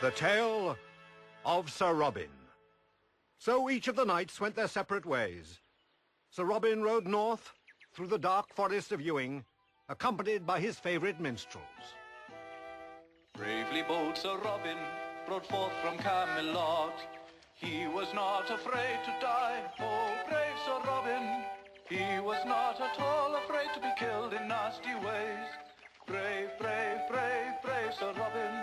The Tale of Sir Robin. So each of the knights went their separate ways. Sir Robin rode north through the dark forest of Ewing, accompanied by his favorite minstrels. Bravely bold Sir Robin brought forth from Camelot. He was not afraid to die, oh brave Sir Robin. He was not at all afraid to be killed in nasty ways. Brave, brave, brave, brave Sir Robin.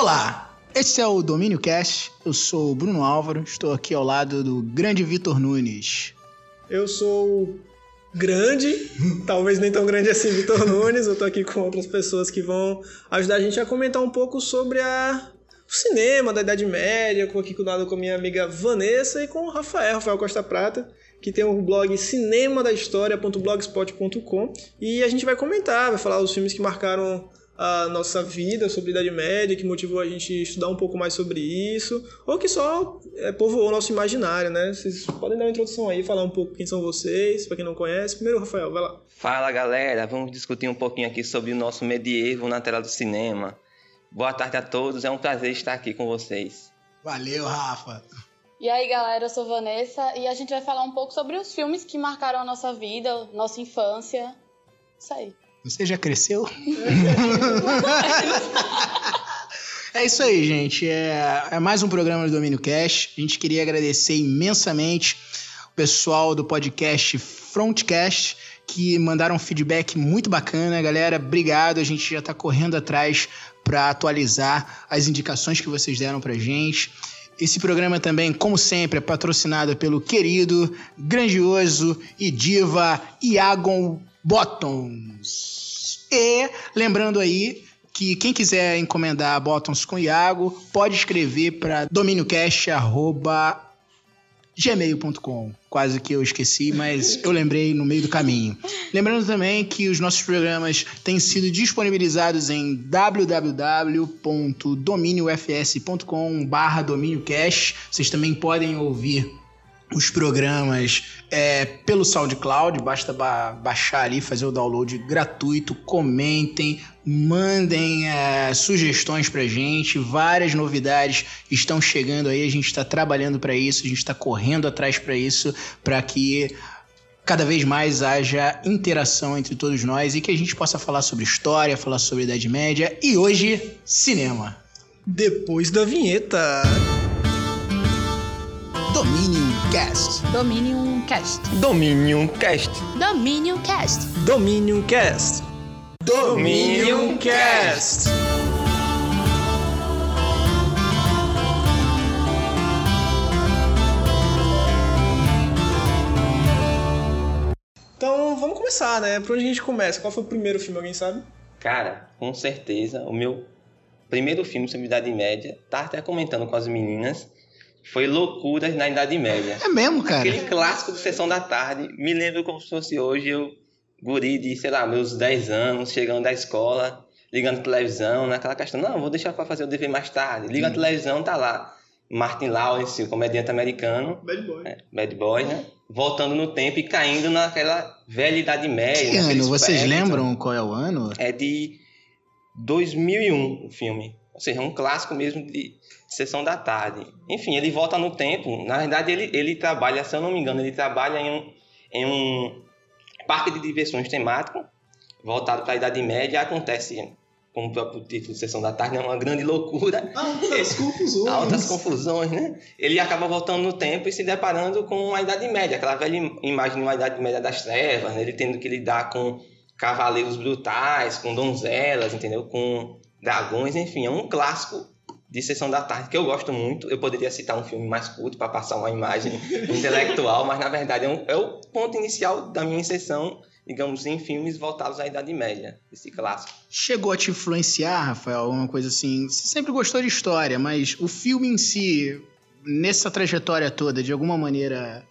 Olá, esse é o Domínio Cast. Eu sou o Bruno Álvaro, estou aqui ao lado do grande Vitor Nunes. Eu sou grande, talvez nem tão grande assim, Vitor Nunes. Eu tô aqui com outras pessoas que vão ajudar a gente a comentar um pouco sobre a, o cinema da Idade Média. Estou aqui lado com a minha amiga Vanessa e com o Rafael, Rafael Costa Prata, que tem o blog cinemadahistoria.blogspot.com e a gente vai comentar, vai falar os filmes que marcaram a nossa vida sobre a Idade Média, que motivou a gente a estudar um pouco mais sobre isso, ou que só é, povoou o nosso imaginário, né? Vocês podem dar uma introdução aí, falar um pouco quem são vocês, para quem não conhece. Primeiro, Rafael, vai lá. Fala galera, vamos discutir um pouquinho aqui sobre o nosso medievo na tela do cinema. Boa tarde a todos, é um prazer estar aqui com vocês. Valeu, Rafa. E aí, galera, eu sou Vanessa e a gente vai falar um pouco sobre os filmes que marcaram a nossa vida, nossa infância. Isso aí. Você já cresceu? é isso aí, gente. É, é, mais um programa do Domínio Cash. A gente queria agradecer imensamente o pessoal do podcast Frontcast que mandaram um feedback muito bacana, galera. Obrigado. A gente já está correndo atrás para atualizar as indicações que vocês deram para gente. Esse programa também, como sempre, é patrocinado pelo querido, grandioso e diva Iagon Bottoms. E lembrando aí que quem quiser encomendar Bottoms com Iago pode escrever para dominiocast@gmail.com. Quase que eu esqueci, mas eu lembrei no meio do caminho. Lembrando também que os nossos programas têm sido disponibilizados em www.dominiofs.com/dominiocast. Vocês também podem ouvir os programas é, pelo SoundCloud, basta ba baixar ali, fazer o download gratuito, comentem, mandem é, sugestões pra gente, várias novidades estão chegando aí, a gente está trabalhando para isso, a gente está correndo atrás para isso, para que cada vez mais haja interação entre todos nós e que a gente possa falar sobre história, falar sobre Idade Média e hoje, cinema. Depois da vinheta. Dominion Cast. Dominion Cast. Dominion Cast. Dominion Cast. Dominion Cast. Dominion Cast. Então vamos começar, né? Por onde a gente começa? Qual foi o primeiro filme, alguém sabe? Cara, com certeza, o meu primeiro filme sobre Idade Média, tá até comentando com as meninas, foi Loucuras na Idade Média. É mesmo, cara? Aquele clássico de Sessão da Tarde. Me lembro como se fosse hoje, eu, guri de, sei lá, meus 10 anos, chegando da escola, ligando televisão, naquela questão, não, vou deixar para fazer o dever mais tarde. Liga a televisão, tá lá. Martin Lawrence, o comediante americano. Bad Boy. É, bad Boy, né? Voltando no tempo e caindo naquela velha Idade Média. Que ano? Vocês lembram qual é o ano? É de 2001 o filme. Ou seja, é um clássico mesmo de sessão da tarde. Enfim, ele volta no tempo. Na verdade, ele, ele trabalha, se eu não me engano, ele trabalha em um, em um parque de diversões temático voltado para a Idade Média. Acontece, como o próprio título Sessão da Tarde, é uma grande loucura. Altas confusões. Altas confusões, né? Ele acaba voltando no tempo e se deparando com a Idade Média, aquela velha im- imagem de uma Idade Média das trevas, né? ele tendo que lidar com cavaleiros brutais, com donzelas, entendeu? Com dragões, enfim, é um clássico de Sessão da Tarde que eu gosto muito. Eu poderia citar um filme mais curto para passar uma imagem intelectual, mas na verdade é, um- é o ponto inicial da minha inserção, digamos, em filmes voltados à Idade Média, esse clássico. Chegou a te influenciar, Rafael, alguma coisa assim? Você sempre gostou de história, mas o filme em si, nessa trajetória toda, de alguma maneira,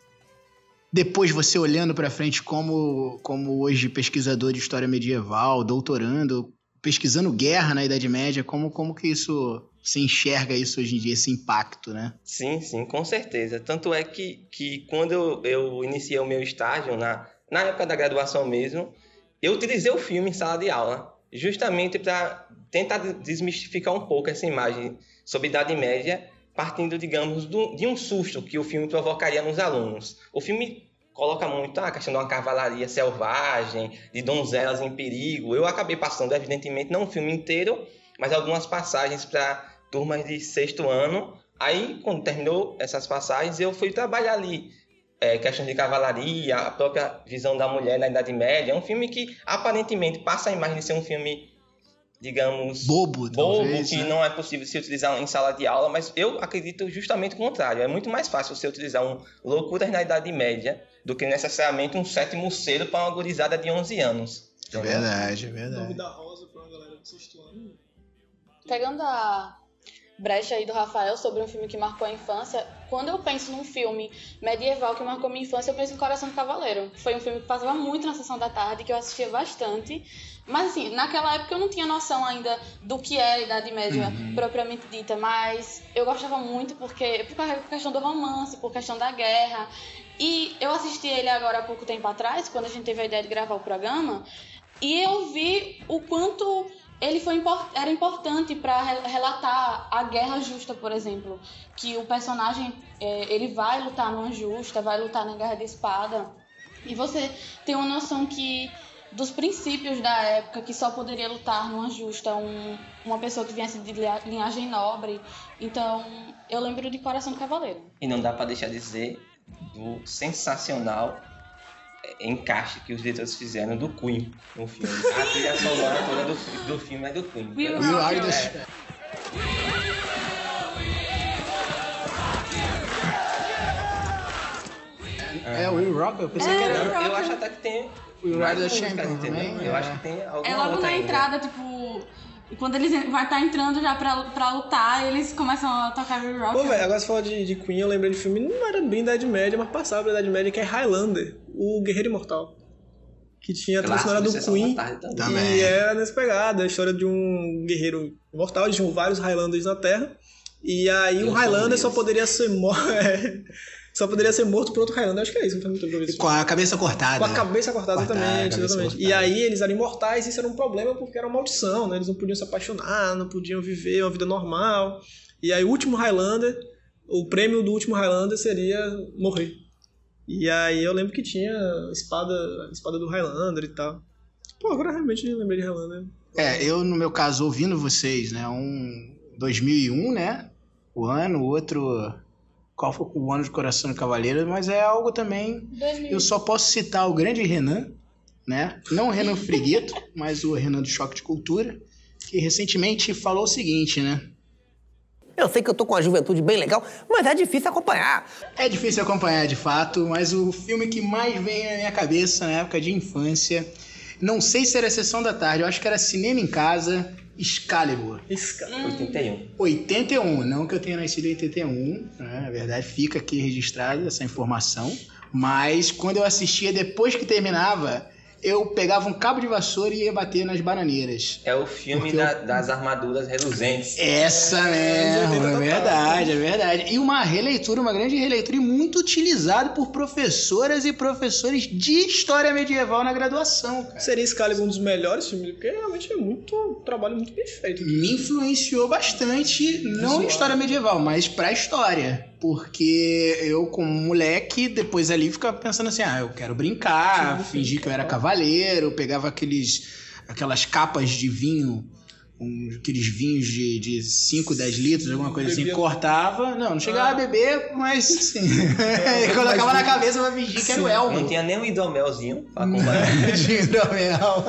depois você olhando pra frente como, como hoje pesquisador de história medieval, doutorando, pesquisando guerra na Idade Média, como, como que isso se enxerga isso hoje em dia, esse impacto, né? Sim, sim, com certeza. Tanto é que, que quando eu, eu iniciei o meu estágio, na, na época da graduação mesmo, eu utilizei o filme em sala de aula. justamente para tentar desmistificar um pouco essa imagem sobre Idade Média, partindo, digamos, do, de um susto que o filme provocaria nos alunos. O filme coloca muito a questão de uma cavalaria selvagem, de donzelas em perigo. Eu acabei passando, evidentemente, não o filme inteiro, mas algumas passagens para turmas de sexto ano. Aí, quando terminou essas passagens, eu fui trabalhar ali é, questões de cavalaria, a própria visão da mulher na Idade Média. É um filme que aparentemente passa a imagem de ser um filme, digamos, Bobo, bobo talvez, que né? não é possível se utilizar em sala de aula, mas eu acredito justamente o contrário. É muito mais fácil você utilizar um Loucuras na Idade Média do que necessariamente um sétimo cedo para uma gurizada de 11 anos. É verdade, é O verdade. nome da Rosa pra uma galera do sexto ano. Pegando a brecha aí do Rafael sobre um filme que marcou a infância, quando eu penso num filme medieval que marcou minha infância, eu penso em Coração do Cavaleiro. Foi um filme que passava muito na sessão da tarde, que eu assistia bastante. Mas assim, naquela época eu não tinha noção ainda do que era a Idade Média propriamente dita, mas eu gostava muito porque por questão do romance, por questão da guerra. E eu assisti ele agora há pouco tempo atrás, quando a gente teve a ideia de gravar o programa, e eu vi o quanto ele foi impor- era importante para relatar a guerra justa, por exemplo, que o personagem é, ele vai lutar numa justa, vai lutar na guerra de espada, e você tem uma noção que dos princípios da época que só poderia lutar numa justa um, uma pessoa que viesse de linhagem nobre. Então, eu lembro de Coração do Cavaleiro. E não dá para deixar de dizer do sensacional encaixe que os diretores fizeram do Queen no filme. A trilha sonora toda do, do filme é do Queen. We We are the- É. É, o Will Rock, eu pensei que É, era. Will Eu, eu acho até que tem the músicas, Champion entendeu? também, Eu é. acho que tem alguma É logo outra na ainda. entrada, tipo. Quando eles vai estar entrando já pra, pra lutar, eles começam a tocar Will Rock. Pô, velho, agora você falou de, de Queen, eu lembrei de filme, não era bem da Idade Média, mas passava da Idade Média, que é Highlander, o Guerreiro Imortal. Que tinha a trilha sonora do Queen. também. Também. E é nessa pegada, a história de um guerreiro imortal, eles tinham vários Highlanders na Terra. E aí Eu um um Highlander só poderia ser morto. só poderia ser morto por outro Highlander. Acho que é isso, não faz muito. Com a cabeça cortada. Com a cabeça cortada, Cortada, exatamente, cabeça exatamente. cortada. E aí eles eram imortais e isso era um problema porque era uma maldição, né? Eles não podiam se apaixonar, não podiam viver uma vida normal. E aí o último Highlander, o prêmio do último Highlander seria morrer. E aí eu lembro que tinha espada, espada do Highlander e tal. Pô, agora realmente eu lembrei de Highlander. É, eu, no meu caso, ouvindo vocês, né? Um 2001, né? O ano, o outro. Qual foi o ano de Coração do Cavaleiro? Mas é algo também. 2000. Eu só posso citar o grande Renan, né? Não o Renan Frigueto, mas o Renan do Choque de Cultura, que recentemente falou o seguinte, né? Eu sei que eu tô com uma juventude bem legal, mas é difícil acompanhar. É difícil acompanhar de fato, mas o filme que mais vem na minha cabeça na época de infância, não sei se era Sessão da Tarde, eu acho que era Cinema em Casa, Excalibur. Cara. 81. 81, não que eu tenha nascido em 81, né? na verdade fica aqui registrada essa informação, mas quando eu assistia depois que terminava, eu pegava um cabo de vassoura e ia bater nas bananeiras. É o filme da- das armaduras reluzentes. Essa mesmo, anos 80 é verdade, é verdade. E uma releitura, uma grande releitura e muito utilizado por professoras e professores de história medieval na graduação, cara. Seria Excalibur um dos melhores filmes, porque realmente é muito um trabalho muito bem feito. me influenciou bastante, não Visual. em história medieval, mas pra história. Porque eu, como moleque, depois ali ficava pensando assim: ah, eu quero brincar, fingir que eu era cavaleiro, pegava aqueles, aquelas capas de vinho. um- aqueles vinhos de, de 5, 10 litros, alguma coisa assim, cortava. Não, não chegava Ah. a beber, mas assim. É, colocava na cabeça pra fingir que era o elmo. Não tinha nem um hidromelzinho pra acompanhar. de hidromel.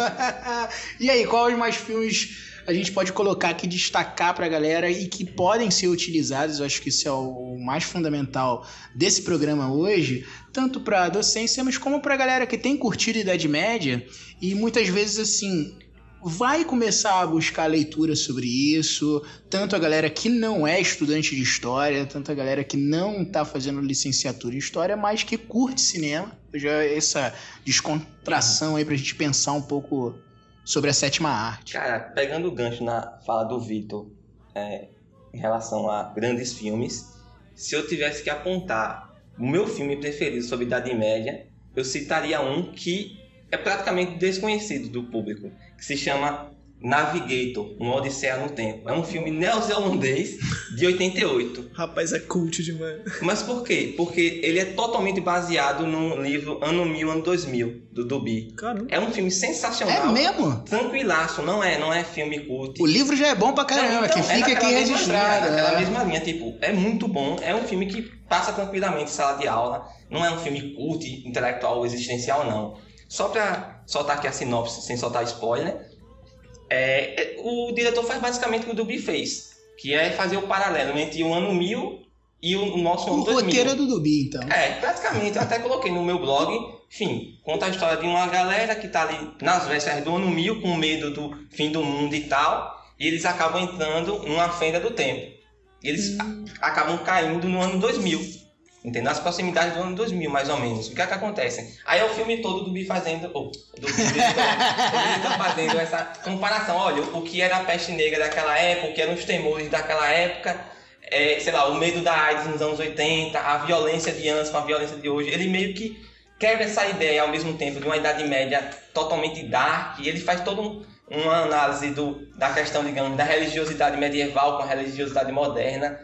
e aí, quais mais filmes a gente pode colocar aqui, destacar pra galera e que podem ser utilizados? Eu acho que isso é o mais fundamental desse programa hoje, tanto pra docência, mas como pra galera que tem curtido a Idade Média e muitas vezes assim. Vai começar a buscar leitura sobre isso, tanto a galera que não é estudante de história, tanto a galera que não tá fazendo licenciatura em história, mas que curte cinema. Já essa descontração aí pra gente pensar um pouco sobre a sétima arte. Cara, pegando o gancho na fala do Vitor é, em relação a grandes filmes, se eu tivesse que apontar o meu filme preferido sobre Idade Média, eu citaria um que é praticamente desconhecido do público, que se chama Navigator, uma Odisseia no Tempo. É um filme neozelandês de 88. Rapaz, é cult demais. Mas por quê? Porque ele é totalmente baseado no livro Ano 1000, Ano 2000, do Dubi. Caramba. É um filme É sensacional. mesmo? Tranquilaço, não é, não é filme cult. O livro já é bom pra caramba, então, que fica naquela aqui registrado. Linha, naquela é. mesma linha, tipo, é muito bom. É um filme que passa tranquilamente em sala de aula. Não é um filme cult, intelectual ou existencial, não. Só pra soltar aqui a sinopse, sem soltar spoiler. É, é, o diretor faz basicamente o que o Dubi fez. Que é fazer o paralelo entre o ano 1000 e o nosso ano O 2000. roteiro é do Dubi, então. É, praticamente. Eu até coloquei no meu blog. Enfim, conta a história de uma galera que tá ali nas vésperas do ano 1000 com medo do fim do mundo e tal. E eles acabam entrando numa fenda do tempo. E eles a- acabam caindo no ano 2000. Entendeu? Nas proximidades do ano 2000, mais ou menos. O que é que acontece? Aí é o filme todo do Bi fazendo. Oh, do Bi tá fazendo essa comparação. Olha, o que era a peste negra daquela época, o que eram os temores daquela época é, sei lá, o medo da AIDS nos anos 80, a violência de antes com a violência de hoje. Ele meio que quebra essa ideia ao mesmo tempo de uma Idade Média totalmente dark. E ele faz toda um, uma análise do, da questão, digamos, da religiosidade medieval com a religiosidade moderna.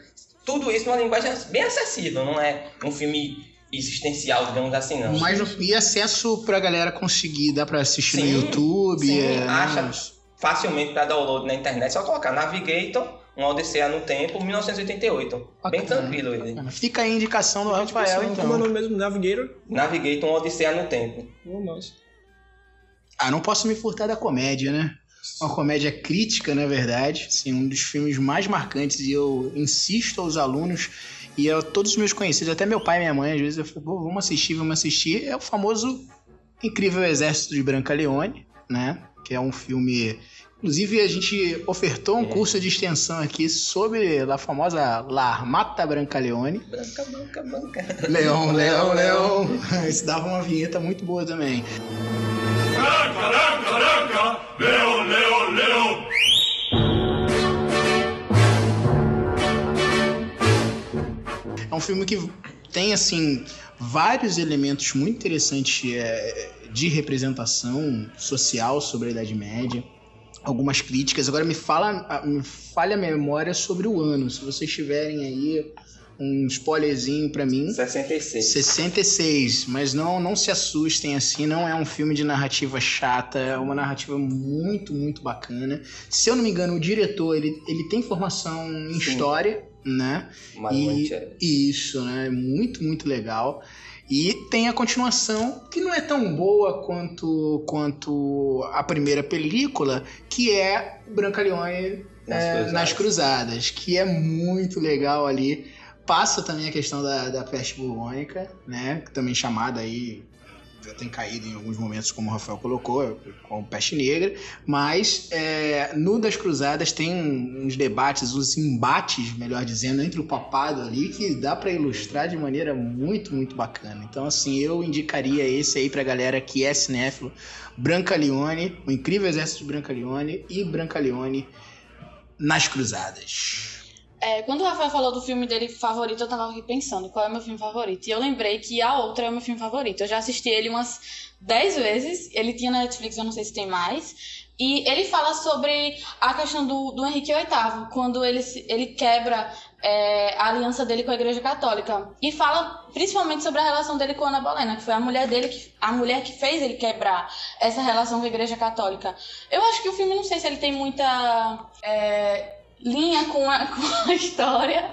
Tudo isso numa linguagem bem acessível, não é um filme existencial, digamos assim, não. Mas no- e acesso pra galera conseguir, dá pra assistir no Sim, YouTube. sim, é, acha. Facilmente para download na internet, só colocar Navigator, uma Odisseia no Tempo, 1988. Bem Bacana, tranquilo ele. bacana. Fica aí a indicação do Rafael, Como é o então. nome mesmo? Navigator? Navigator, uma Odisseia no Tempo. Oh, nossa. Ah, não posso me furtar da comédia, né? Uma comédia crítica, na verdade. Assim, um dos filmes mais marcantes. E eu insisto aos alunos e a todos os meus conhecidos, até meu pai e minha mãe, às vezes eu falo, "Pô, vamos assistir, vamos assistir. É o famoso Incrível Exército de Branca Leone, né? Que é um filme. Inclusive, a gente ofertou um É. curso de extensão aqui sobre a famosa La Armata Branca Leone. Branca, branca, branca. Leão, leão, leão. Isso dava uma vinheta muito boa também. É um filme que tem, assim, vários elementos muito interessantes é, de representação social sobre a Idade Média. Algumas críticas. Agora me fala, me falha a memória sobre o ano. Se vocês tiverem aí um spoilerzinho pra mim. 66. 66, mas não, não se assustem assim, não é um filme de narrativa chata, é uma narrativa muito, muito bacana. Se eu não me engano, o diretor, ele, ele tem formação em Sim. história, né? Manuel E isso, né? Muito, muito legal. E tem a continuação, que não é tão boa quanto, quanto a primeira película, que é Brancaleone Nas é, Cruzadas. nas Cruzadas, que é muito legal ali. Passa também a questão da, da peste bubônica, né? Também chamada aí, já tem caído em alguns momentos, como o Rafael colocou, com peste negra. Mas é, no das Cruzadas tem uns debates, uns embates, melhor dizendo, entre o papado ali, que dá para ilustrar de maneira muito, muito bacana. Então, assim, eu indicaria esse aí pra galera que é cinéfilo. Brancaleone, o incrível exército de Brancaleone e Brancaleone nas Cruzadas. É, quando o Rafael falou do filme dele favorito, eu tava aqui pensando qual é o meu filme favorito. E eu lembrei que A Outra é o meu filme favorito. Eu já assisti ele umas 10 vezes. Ele tinha na Netflix, eu não sei se tem mais. E ele fala sobre a questão do, do Henrique VIII, quando ele, ele quebra é, a aliança dele com a Igreja Católica. E fala principalmente sobre a relação dele com Ana Bolena, que foi a mulher dele, que, a mulher que fez ele quebrar essa relação com a Igreja Católica. Eu acho que o filme, não sei se ele tem muita é, linha com a, com a história,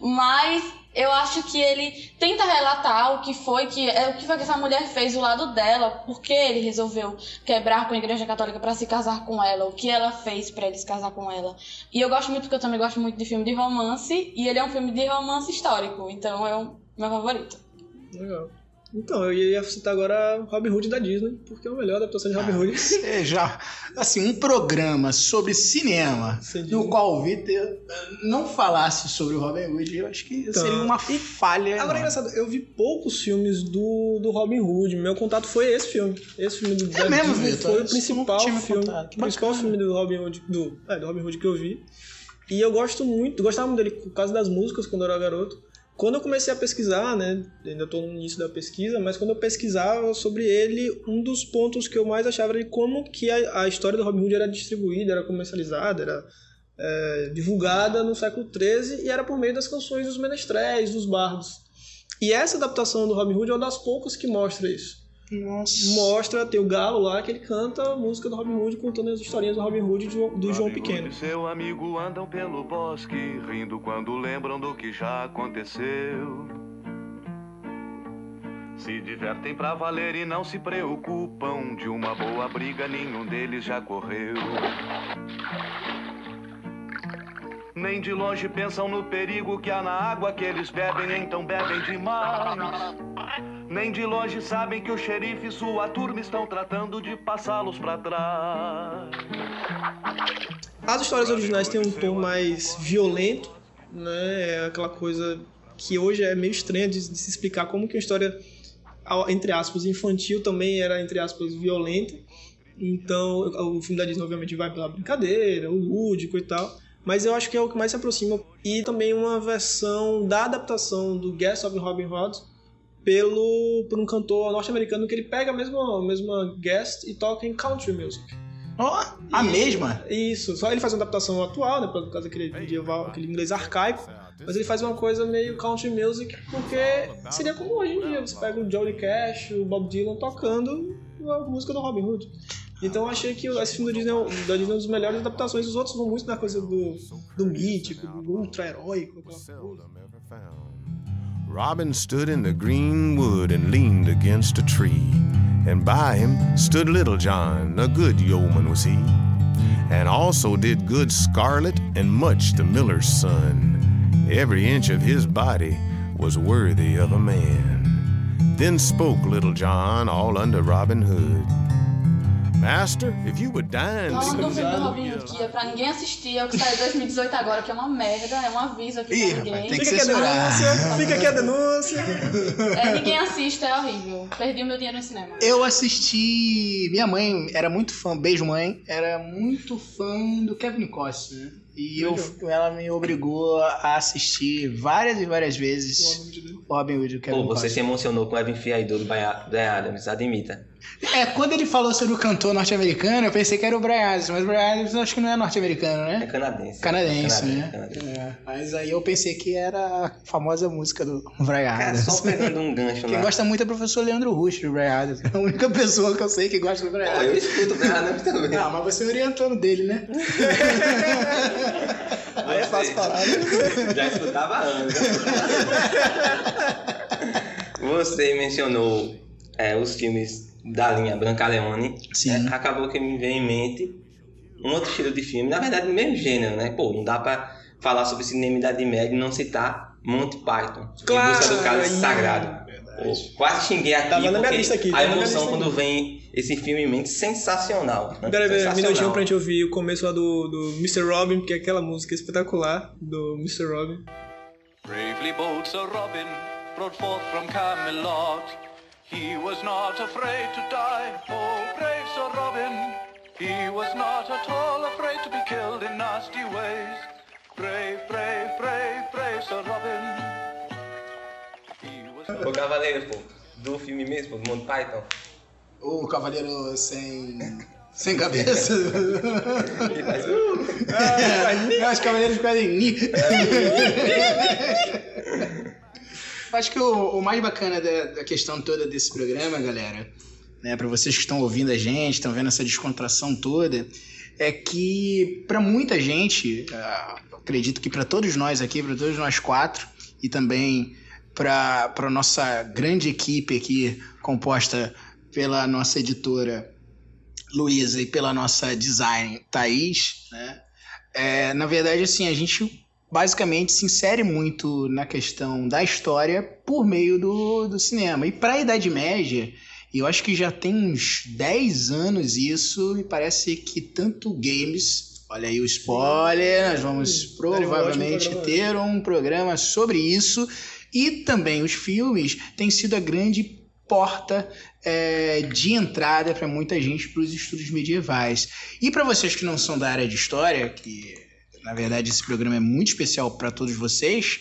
mas eu acho que ele tenta relatar o que foi que é o que foi que essa mulher fez do lado dela, por que ele resolveu quebrar com a Igreja Católica para se casar com ela, o que ela fez para ele se casar com ela. E eu gosto muito porque eu também gosto muito de filme de romance e ele é um filme de romance histórico, então é o meu favorito. Legal. Então, eu ia citar agora Robin Hood da Disney, porque é a melhor adaptação de Robin Hood. É, já, assim, um programa sobre cinema no qual o Vitor eh, não falasse sobre o Robin Hood, eu acho que Então, seria uma falha. Agora é engraçado, eu vi poucos filmes do, do Robin Hood. Meu contato foi esse filme. Esse filme do, da mesmo, Disney Vitor? foi o principal filme. O principal filme do Robin Hood, do, é, do Robin Hood que eu vi. E eu gosto muito, gostava muito dele por causa das músicas quando eu era garoto. Quando eu comecei a pesquisar, né, ainda estou no início da pesquisa, mas quando eu pesquisava sobre ele, um dos pontos que eu mais achava era de como que a, a história do Robin Hood era distribuída, era comercializada, era é, divulgada no século XIII e era por meio das canções dos menestréis, dos bardos. E essa adaptação do Robin Hood é uma das poucas que mostra isso. Nossa. Mostra, tem o Galo lá, que ele canta a música do Robin Hood, contando as historinhas do Robin Hood do, do João Pequeno. Hood e seu amigo andam pelo bosque, rindo quando lembram do que já aconteceu. Se divertem pra valer e não se preocupam. De uma boa briga nenhum deles já correu. Nem de longe pensam no perigo que há na água que eles bebem, então bebem demais. Nem de longe sabem que o xerife e sua turma estão tratando de passá-los pra trás. As histórias originais têm um tom mais violento, né? É aquela coisa que hoje é meio estranha de, de se explicar como que a história, entre aspas, infantil também era, entre aspas, violenta. Então, o filme da Disney obviamente vai pela brincadeira, o lúdico e tal. Mas eu acho que é o que mais se aproxima. E também uma versão da adaptação do Guest of Robin Hood pelo, por um cantor norte-americano que ele pega a mesma, a mesma guest e toca em country music. Ó, a E- mesma? Isso, só ele faz uma adaptação atual, né, por causa daquele medieval, aquele inglês arcaico, mas ele faz uma coisa meio country music, porque seria como hoje em dia, você pega o Johnny Cash, o Bob Dylan tocando a música do Robin Hood. Então eu achei que esse filme do Disney, é um- da Disney é uma das melhores adaptações, os outros vão muito na coisa do, do mítico, do ultra-heróico, aquela coisa. Robin stood in the green wood and leaned against a tree. And by him stood Little John, a good yeoman was he, and also did good Scarlet and much the miller's son. Every inch of his body was worthy of a man. Then spoke Little John all under Robin Hood. Master, if you would dine. Falando do filme do Robin Hood, que é pra ninguém assistir, é o que saiu em 2018 agora, que é uma merda, é um aviso aqui Ih, pra ninguém. tem que Fica aqui a denúncia, fica aqui a denúncia. É, ninguém assiste, é horrível. Perdi o meu dinheiro no cinema. Eu assisti. Minha mãe era muito fã, beijo mãe, era muito fã do Kevin Costner. E eu, ela me obrigou a assistir várias e várias vezes Robin Hood do Kevin Pô, você se emocionou com o Evan Fiador do Brian Adams, admita. É, quando ele falou sobre o cantor norte-americano, eu pensei que era o Brian Adams, mas o Brian Adams acho que não é norte-americano, É né? canadense. Canadense, né? canadense. É, mas aí eu pensei que era a famosa música do Brian Cara, Adams. só pegando um gancho Quem lá. gosta muito é o professor Leandro Rush do Brian Adams. É a única pessoa que eu sei que gosta do Brian Adams. eu escuto o Brian Adams também. Não, mas você orientando dele, né? Aí é fácil falar, né? Já escutava antes. Você mencionou é, os filmes da linha Branca Leone. Sim. É, acabou que me veio em mente um outro estilo de filme, na verdade, no mesmo gênero, né? Pô, não dá pra falar sobre cinema Idade Média e não citar Monty Python. Claro, em busca do cálice aí, sagrado. Pô, quase xinguei aqui, Tava na minha porque lista aqui, a emoção lista quando aqui. vem esse filme em mente, sensacional. né? Pera, pera, um minutinho pra gente ouvir o começo lá do, do Mr. Robin, que é aquela música espetacular do Mr. Robin. Bravely bold Sir Robin brought forth from Camelot. He was not afraid to die, oh brave Sir Robin. He was not at all afraid to be killed in nasty ways. Brave, brave, brave, brave Sir Robin. He was Ô, Cavaleiro, pô, do filme mesmo, do Monty Python. O cavaleiro sem. sem cabeça. Eu acho que cavaleiros ficam ni. Acho que o, o mais bacana da, da questão toda desse programa, galera, né, para vocês que estão ouvindo a gente, estão vendo essa descontração toda, é que para muita gente, ah, acredito que para todos nós aqui, para todos nós quatro, e também para a nossa grande equipe aqui, composta pela nossa editora Luísa e pela nossa design Thaís, né? É, na verdade, assim, a gente basicamente se insere muito na questão da história por meio do, do cinema. E para a Idade Média, eu acho que já tem uns 10 anos isso, e parece que tanto games. Olha aí o spoiler, nós vamos provavelmente ter um programa sobre isso. E também os filmes têm sido a grande porta é, de entrada para muita gente para os estudos medievais. E para vocês que não são da área de história, que na verdade esse programa é muito especial para todos vocês,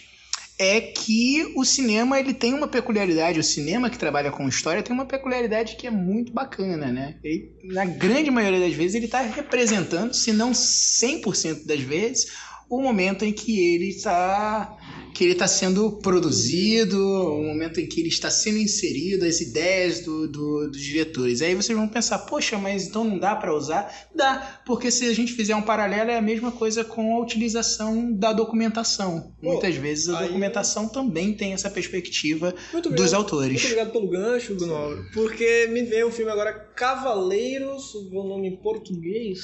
é que o cinema ele tem uma peculiaridade, o cinema que trabalha com história tem uma peculiaridade que é muito bacana, né? Ele, na grande maioria das vezes ele está representando, se não 100% das vezes, o momento em que ele está que ele está sendo produzido, o momento em que ele está sendo inserido, as ideias do, do, dos diretores. Aí vocês vão pensar, poxa, mas então não dá para usar? Dá, porque se a gente fizer um paralelo é a mesma coisa com a utilização da documentação. Pô, Muitas vezes a aí- documentação também tem essa perspectiva Muito dos obrigado. autores. Muito obrigado pelo gancho, Bruno. Porque me veio o filme agora Cavaleiros, o nome em português.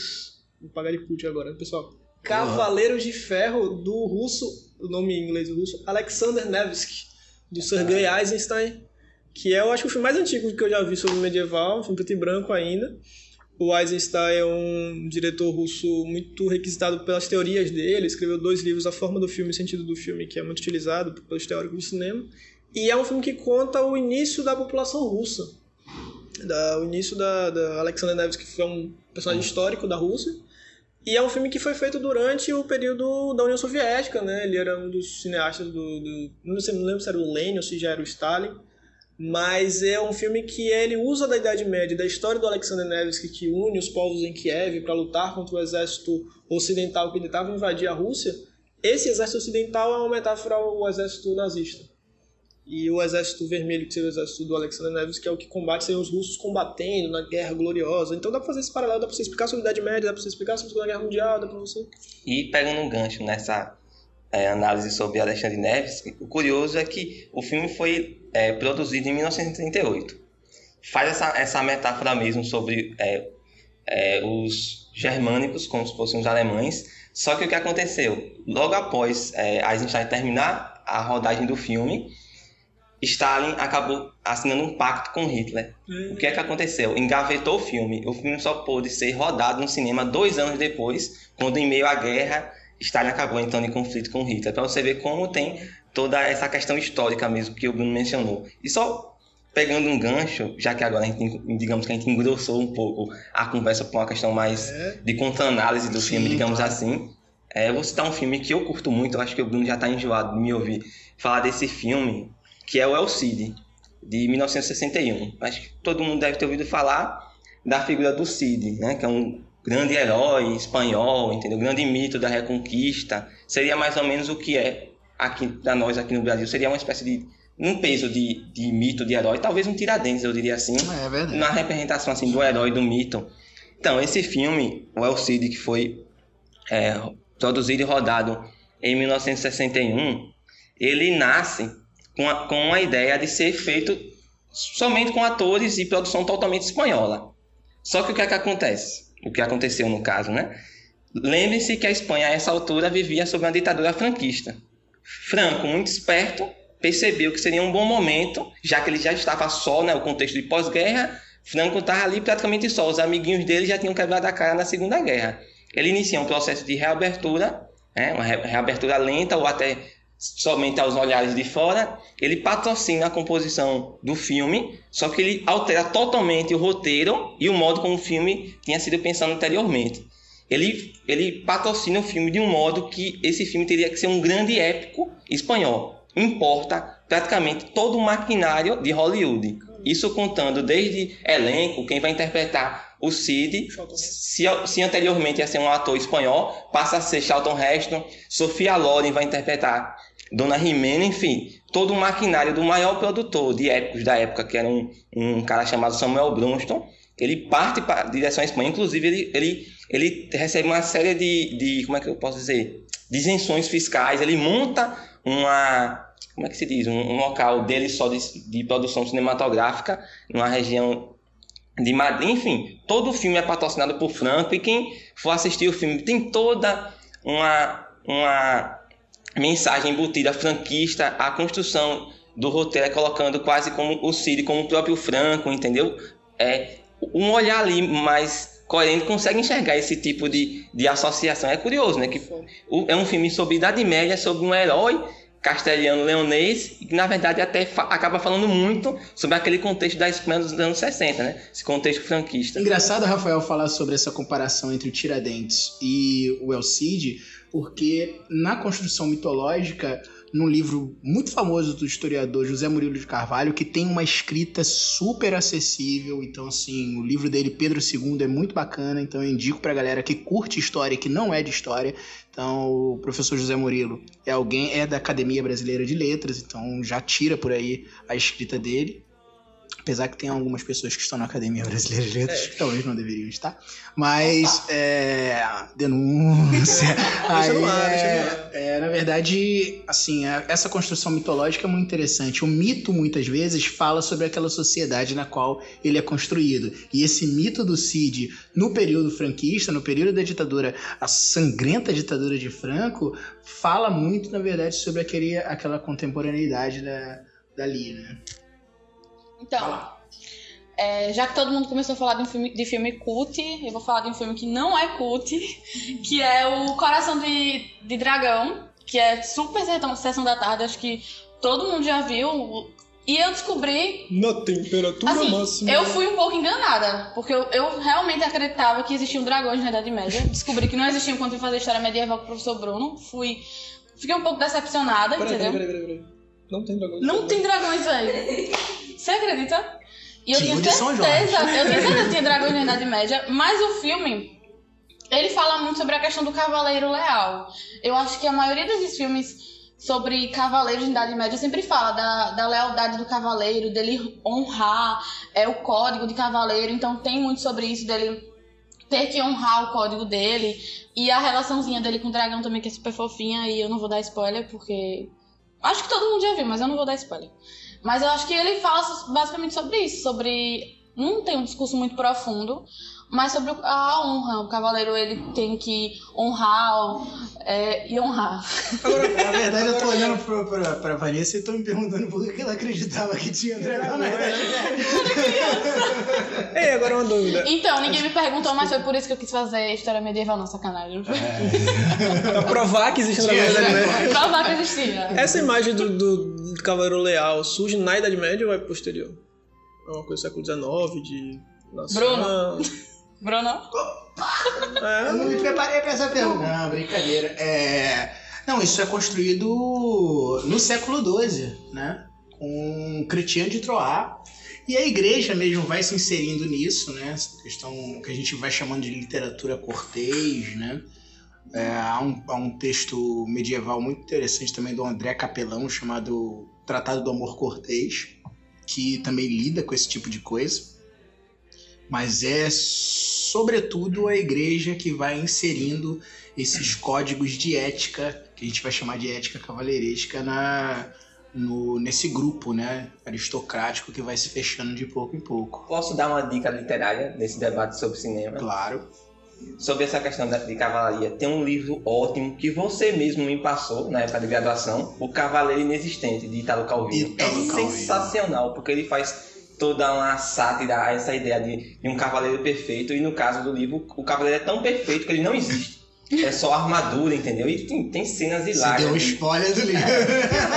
Vou pagar de put agora, pessoal. Cavaleiros de Ferro, do russo, o nome em inglês do russo, Alexander Nevsky, do Sergei Eisenstein, que é, eu acho, o filme mais antigo que eu já vi sobre medieval, um filme preto e branco ainda. O Eisenstein é um diretor russo muito requisitado pelas teorias dele, escreveu dois livros, A Forma do Filme e o Sentido do Filme, que é muito utilizado pelos teóricos de cinema. E é um filme que conta o início da população russa. Da, o início da, da Alexander Nevsky, que foi um personagem histórico da Rússia. E é um filme que foi feito durante o período da União Soviética, né? Ele era um dos cineastas do... do não, sei, não lembro se era o Lenin ou se já era o Stalin. Mas é um filme que ele usa da Idade Média, da história do Alexander Nevsky, que une os povos em Kiev para lutar contra o exército ocidental que tentava invadir a Rússia. Esse exército ocidental é uma metáfora ao exército nazista. E o exército vermelho, que seria o exército do Alexander Nevsky, que é o que combate, seriam os russos combatendo na Guerra Gloriosa. Então dá pra fazer esse paralelo, dá pra você explicar sobre a Idade Média, dá pra você explicar sobre a Segunda Guerra Mundial, dá pra você... E pegando um gancho nessa é, análise sobre Alexandre Neves, o curioso é que o filme foi é, produzido em 1938. Faz essa, essa metáfora mesmo sobre é, é, os germânicos, como se fossem os alemães. Só que o que aconteceu? Logo após é, Eisenstein terminar a rodagem do filme, Stalin acabou assinando um pacto com Hitler. O que é que aconteceu? Engavetou o filme. O filme só pôde ser rodado no cinema dois anos depois, quando em meio à guerra Stalin acabou entrando em conflito com Hitler. Para você ver como tem toda essa questão histórica mesmo que o Bruno mencionou. E só pegando um gancho, já que agora a gente, digamos que a gente engrossou um pouco a conversa para uma questão mais É. de contra-análise do Sim, filme, digamos claro. assim. É, eu vou citar um filme que eu curto muito, eu acho que o Bruno já está enjoado de me ouvir falar desse filme, que é o El Cid, de 1961. Acho que todo mundo deve ter ouvido falar da figura do Cid, né? que é um grande herói espanhol, entendeu? Grande mito da Reconquista. Seria mais ou menos o que é aqui para nós aqui no Brasil. Seria uma espécie de um peso de, de mito de herói, talvez um Tiradentes, eu diria assim É verdade. na representação assim do herói do mito. Então, esse filme, o El Cid, que foi é, produzido e rodado em 1961, ele nasce com a, com a ideia de ser feito somente com atores e produção totalmente espanhola. Só que o que é que acontece? O que aconteceu no caso, né? Lembre-se que a Espanha, a essa altura, vivia sob uma ditadura franquista. Franco, muito esperto, percebeu que seria um bom momento, já que ele já estava só, né, o contexto de pós-guerra, Franco estava ali praticamente só, os amiguinhos dele já tinham quebrado a cara na Segunda Guerra. Ele inicia um processo de reabertura, né, uma re- reabertura lenta ou até somente aos olhares de fora. Ele patrocina a composição do filme, só que ele altera totalmente o roteiro e o modo como o filme tinha sido pensado anteriormente. Ele, ele patrocina o filme de um modo que esse filme teria que ser um grande épico espanhol. Importa praticamente todo o maquinário de Hollywood. Isso contando desde elenco, quem vai interpretar o Cid, se, se anteriormente ia ser um ator espanhol, passa a ser Charlton Heston, Sofia Loren vai interpretar Dona Jimena, enfim, todo o maquinário do maior produtor de épicos da época, que era um, um cara chamado Samuel Brunston, ele parte para direção à Espanha, inclusive ele, ele, ele recebe uma série de, de, como é que eu posso dizer, de isenções fiscais, ele monta uma, como é que se diz, um, um local dele só de, de produção cinematográfica, numa região de Madrid, enfim, todo o filme é patrocinado por Franco. E quem for assistir o filme tem toda uma, uma mensagem embutida franquista, a construção do roteiro é colocando quase como o Cid, como o próprio Franco, entendeu? É um olhar ali mais coerente consegue enxergar esse tipo de, de associação. É curioso, né? Que o- é um filme sobre Idade Média, sobre um herói castelhano leonês, e que na verdade até fa- acaba falando muito sobre aquele contexto da Espanha dos anos 60, né? Esse contexto franquista. Engraçado, Rafael, falar sobre essa comparação entre o Tiradentes e o El Cid, porque na construção mitológica, num livro muito famoso do historiador José Murilo de Carvalho, que tem uma escrita super acessível. Então, assim, o livro dele, Pedro II, é muito bacana. Então, eu indico pra galera que curte história, que não é de história. Então, o professor José Murilo é alguém, é da Academia Brasileira de Letras, então já tira por aí a escrita dele. Apesar que tem algumas pessoas que estão na Academia Brasileira de Letras que talvez não deveriam estar. Mas, é. Denúncia. Deixa no Aí, ar, deixa é, no ar. é, na verdade, assim, a- essa construção mitológica é muito interessante. O mito, muitas vezes, fala sobre aquela sociedade na qual ele é construído. E esse mito do Cid, no período franquista, no período da ditadura, a sangrenta ditadura de Franco, fala muito, na verdade, sobre aquele, aquela contemporaneidade da, dali, né? Então, é, já que todo mundo começou a falar de um filme, de filme cult, eu vou falar de um filme que não é cult, que é o Coração de, de Dragão, que é super sessão, sessão da tarde, acho que todo mundo já viu. E eu descobri Na temperatura Assim, máxima. eu fui um pouco enganada, porque eu, eu realmente acreditava que existiam dragões na Idade Média. Descobri que não existiam quando fui fazer história medieval com o professor Bruno. Fui. Fiquei um pouco decepcionada, Peraí, entendeu? peraí, peraí, peraí, peraí. Não tem dragão. Não tem dragões, velho. Você acredita? E eu Tinha certeza, eu tinha certeza que tinha dragões na Idade Média, mas o filme, ele fala muito sobre a questão do cavaleiro leal. Eu acho que a maioria desses filmes sobre cavaleiros na Idade Média sempre fala da, da lealdade do cavaleiro, dele honrar é, o código de cavaleiro, então tem muito sobre isso, dele ter que honrar o código dele, e a relaçãozinha dele com o dragão também, que é super fofinha, e eu não vou dar spoiler, porque Acho que todo mundo já viu, mas eu não vou dar spoiler. Mas eu acho que ele fala basicamente sobre isso, sobre não tem um discurso muito profundo, mas sobre a honra. O cavaleiro ele tem que honrar é, e honrar. Na verdade, eu tô olhando pra, pra, pra Vanessa e tô me perguntando por que ela acreditava que tinha dragão na Idade Média. Ei, agora uma dúvida. Então, ninguém me perguntou, mas foi por isso que eu quis fazer história medieval, não, sacanagem. Foi? Pra provar que existe dragão na Idade Média. Provar que existia. Essa imagem do, do, do Cavaleiro Leal surge na Idade Média ou é posterior? É uma coisa do século XIX, de. Nossa, Bruno. Bruno? Eu não me preparei pra essa pergunta. Não, brincadeira. É... Não, isso é construído no século XII, né? Com Christian de Troyes. E a igreja mesmo vai se inserindo nisso, né? Essa questão que a gente vai chamando de literatura cortês, né? É, há, um, há um texto medieval muito interessante também do André Capelão chamado Tratado do Amor Cortês, que também lida com esse tipo de coisa. Mas é sobretudo a igreja que vai inserindo esses códigos de ética, que a gente vai chamar de ética cavaleiresca, na, no, nesse grupo né, aristocrático que vai se fechando de pouco em pouco. Posso dar uma dica literária nesse debate sobre cinema? Claro. Sobre essa questão de cavalaria, tem um livro ótimo que você mesmo me passou na época de graduação, O Cavaleiro Inexistente, de Italo Calvino. Italo é Calvino. sensacional, porque ele faz toda uma sátira a essa ideia de, de um cavaleiro perfeito, e no caso do livro, o cavaleiro é tão perfeito que ele não existe. É só armadura, entendeu? E tem, tem cenas Você hilárias. deu um spoiler do livro.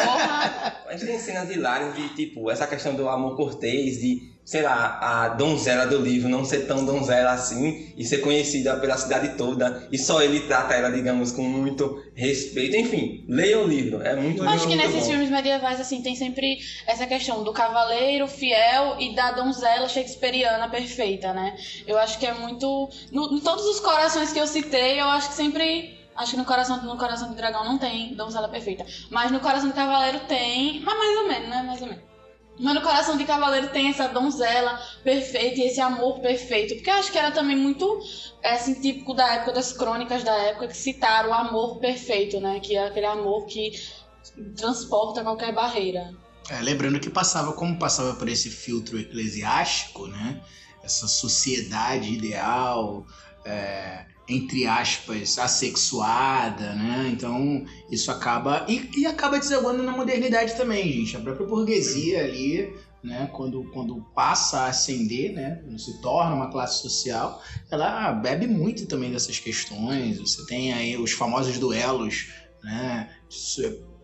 Porra. Mas tem cenas hilárias de, tipo, essa questão do amor cortês, de, sei lá, a donzela do livro não ser tão donzela assim e ser conhecida pela cidade toda e só ele trata ela, digamos, com muito respeito. Enfim, leia o livro, é muito Eu acho que muito nesses bom. filmes medievais, assim, tem sempre essa questão do cavaleiro fiel e da donzela shakespeariana perfeita, né? Eu acho que é muito. No, em todos os corações que eu citei, eu acho que sempre. Acho que no coração, no coração do dragão não tem donzela perfeita. Mas no coração do cavaleiro tem. Mas mais ou menos, né? Mais ou menos. Mas no coração de cavaleiro tem essa donzela perfeita e esse amor perfeito. Porque eu acho que era também muito assim, típico da época, das crônicas da época, que citaram o amor perfeito, né? Que é aquele amor que transporta qualquer barreira. É, lembrando que passava, como passava por esse filtro eclesiástico, né? Essa sociedade ideal, é, entre aspas, assexuada, né? Então isso acaba. E, e acaba desaguando na modernidade também, gente. A própria burguesia ali, né? Quando, quando passa a ascender, né? Quando se torna uma classe social, ela bebe muito também dessas questões. Você tem aí os famosos duelos, né?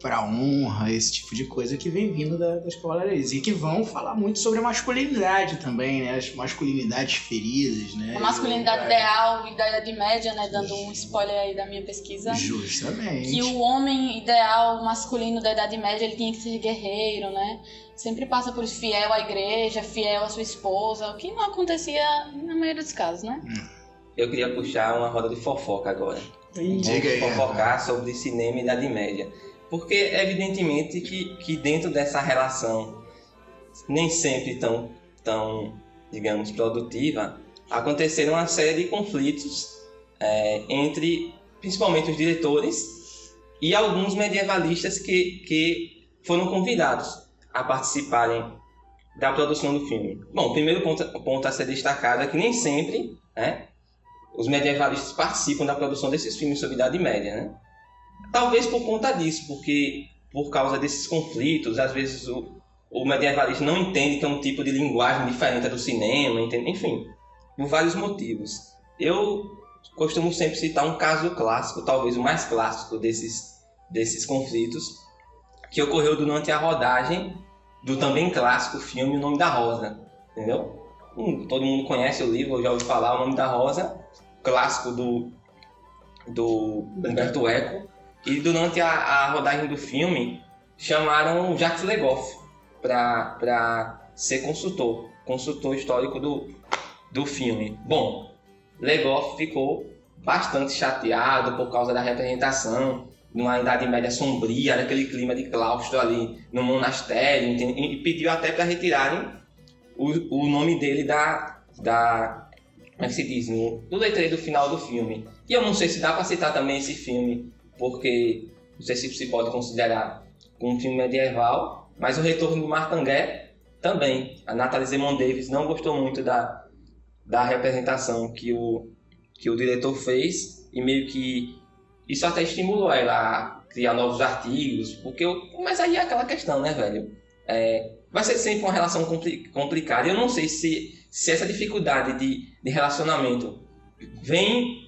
Pra honra, esse tipo de coisa que vem vindo da, das cavalarias. E que vão falar muito sobre a masculinidade também, né? As masculinidades feridas, né? A masculinidade ideal e da Idade Média, né? Dando um spoiler aí da minha pesquisa. Justamente. Que o homem ideal masculino da Idade Média ele tinha que ser guerreiro, né? Sempre passa por fiel à igreja, fiel à sua esposa, o que não acontecia na maioria dos casos, né? Eu queria puxar uma roda de fofoca agora. Diga aí. fofocar sobre cinema e Idade Média. Porque evidentemente que, que dentro dessa relação nem sempre tão, tão, digamos, produtiva, aconteceram uma série de conflitos é, entre principalmente os diretores e alguns medievalistas que, que foram convidados a participarem da produção do filme. Bom, o primeiro ponto, ponto a ser destacado é que nem sempre né, os medievalistas participam da produção desses filmes sobre Idade Média, né? Talvez por conta disso, porque por causa desses conflitos, às vezes o, o medievalista não entende que é um tipo de linguagem diferente do cinema, entende? enfim, por vários motivos. Eu costumo sempre citar um caso clássico, talvez o mais clássico desses, desses conflitos, que ocorreu durante a rodagem do também clássico filme O Nome da Rosa, entendeu? Hum, todo mundo conhece o livro, já ouviu falar O Nome da Rosa, clássico do, do Humberto Eco. E durante a, a rodagem do filme, chamaram o Jacques Legoff para ser consultor, consultor histórico do, do filme. Bom, Legoff ficou bastante chateado por causa da representação numa Idade Média sombria, naquele clima de claustro ali no monastério, e pediu até para retirarem o, o nome dele da, da como é que se diz, no, do letreiro do final do filme. E eu não sei se dá para citar também esse filme, porque não sei se se pode considerar um filme medieval, mas o Retorno de Martangué também. A Natalie Zemon Davis não gostou muito da, da representação que o, que o diretor fez e meio que isso até estimulou ela a criar novos artigos, porque eu, mas aí é aquela questão, né, velho? É, vai ser sempre uma relação compli complicada. Eu não sei se, se essa dificuldade de, de relacionamento vem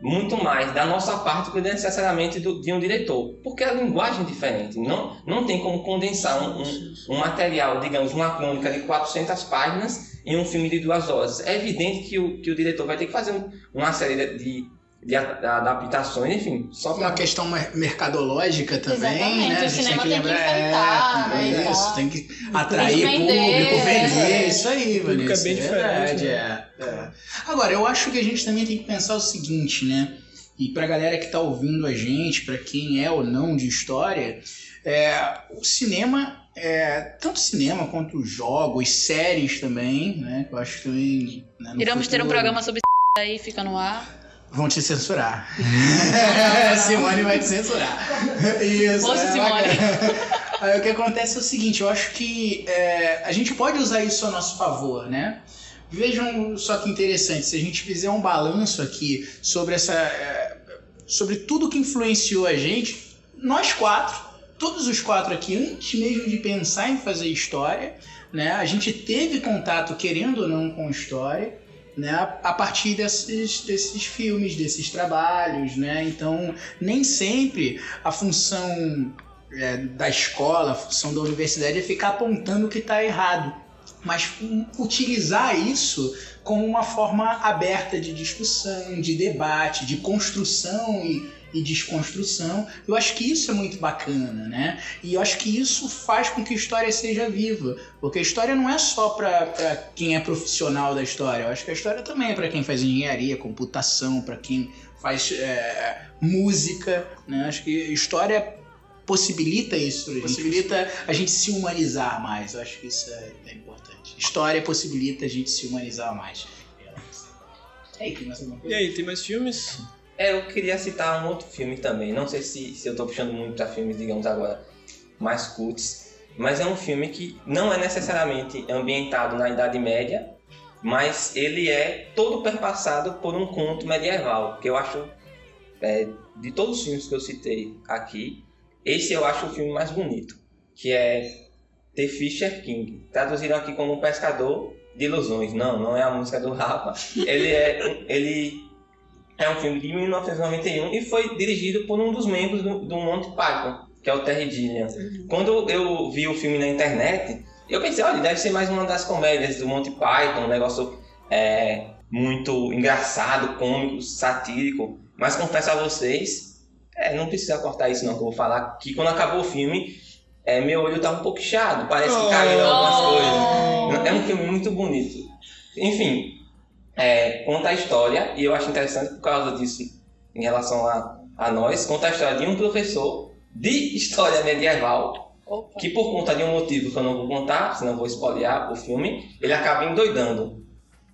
muito mais da nossa parte do que necessariamente do, de um diretor, porque a linguagem é diferente. Não, não tem como condensar um, um, um material, digamos, uma crônica de 400 páginas em um filme de duas horas. É evidente que o, que o diretor vai ter que fazer um, uma série de, de, de adaptações, enfim. Só Uma questão mer- mercadológica também, Exatamente, né? A gente cinema tem que tem que lembrar. enfeitar, é, né, isso, tal. tem que atrair Tem que vender, público, vender, é. isso aí, é Vanessa. bem verdade, diferente, é, é. Agora, eu acho que a gente também tem que pensar o seguinte, né? E pra galera que tá ouvindo a gente, pra quem é ou não de história, é, o cinema, é, tanto cinema quanto jogos, séries também, né? Que eu acho que também. Né, Iremos ter um futuro- programa sobre aí, fica no ar. Vão te censurar. Simone vai te censurar. Isso. Poxa, é Simone. Aí o que acontece é o seguinte, eu acho que é, a gente pode usar isso a nosso favor, né? Vejam só que interessante, se a gente fizer um balanço aqui sobre essa. é, sobre tudo que influenciou a gente, nós quatro, todos os quatro aqui, antes mesmo de pensar em fazer história, né? A gente teve contato, querendo ou não, com história né, a partir desses, desses filmes, desses trabalhos, né? Então, nem sempre a função é, da escola, a função da universidade é ficar apontando o que está errado, mas um, utilizar isso como uma forma aberta de discussão, de debate, de construção e, e desconstrução. Eu acho que isso é muito bacana, né? E eu acho que isso faz com que a história seja viva, porque a história não é só para quem é profissional da história. Eu acho que a história também é para quem faz engenharia, computação, para quem faz é, música, né? Acho que a história possibilita isso, pra gente, possibilita a gente se humanizar mais. Eu acho que isso é, é importante. História possibilita a gente se humanizar mais. E aí, tem mais alguma E coisa? aí, tem mais filmes? É, eu queria citar um outro filme também. Não sei se, se eu tô puxando muito pra filmes, digamos agora, mais cults. Mas é um filme que não é necessariamente ambientado na Idade Média, mas ele é todo perpassado por um conto medieval, que eu acho, é, de todos os filmes que eu citei aqui, esse eu acho o filme mais bonito, que é The Fisher King. Traduziram aqui como um pescador de ilusões. Não, não é a música do Rafa. Ele é, ele é um filme de 1991 e foi dirigido por um dos membros do, do Monty Python. que é o Terry Gilliam. Quando eu vi o filme na internet, eu pensei, olha, deve ser mais uma das comédias do Monty Python, um negócio é, muito engraçado, cômico, satírico. Mas confesso a vocês, é, não precisa cortar isso não, que eu vou falar, que quando acabou o filme, é, meu olho tava um pouco inchado, parece que caíram algumas coisas. É um filme muito bonito. Enfim, é, conta a história, e eu acho interessante por causa disso, em relação a, a nós, conta a história de um professor de história medieval, Opa. que por conta de um motivo que eu não vou contar, senão vou spoilear o filme, ele acaba endoidando,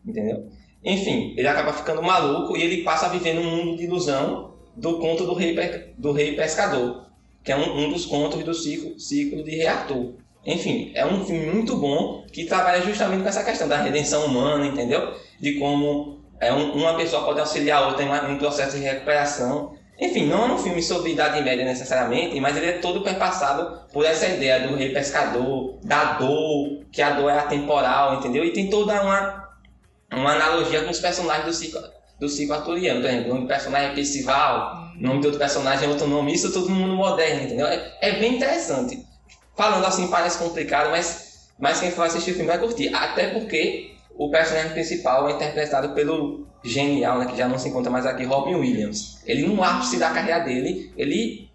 entendeu? Enfim, ele acaba ficando maluco e ele passa a viver num mundo de ilusão do conto do rei, do rei pescador, que é um, um dos contos do ciclo, ciclo de Rei Arthur. Enfim, é um filme muito bom que trabalha justamente com essa questão da redenção humana, entendeu? De como é um- uma pessoa pode auxiliar a outra em um processo de recuperação. Enfim, não é um filme sobre Idade Média necessariamente, mas ele é todo perpassado por essa ideia do rei pescador, da dor, que a dor é atemporal, entendeu? E tem toda uma, uma analogia com os personagens do ciclo, do ciclo arturiano. Por exemplo, o nome do personagem é Percival, o nome do outro personagem é outro nome, isso tudo no mundo moderno, entendeu? É, é bem interessante. Falando assim parece complicado, mas, mas quem for assistir o filme vai curtir. Até porque o personagem principal é interpretado pelo genial, né, que já não se encontra mais aqui, Robin Williams. Ele no ápice da carreira dele, ele,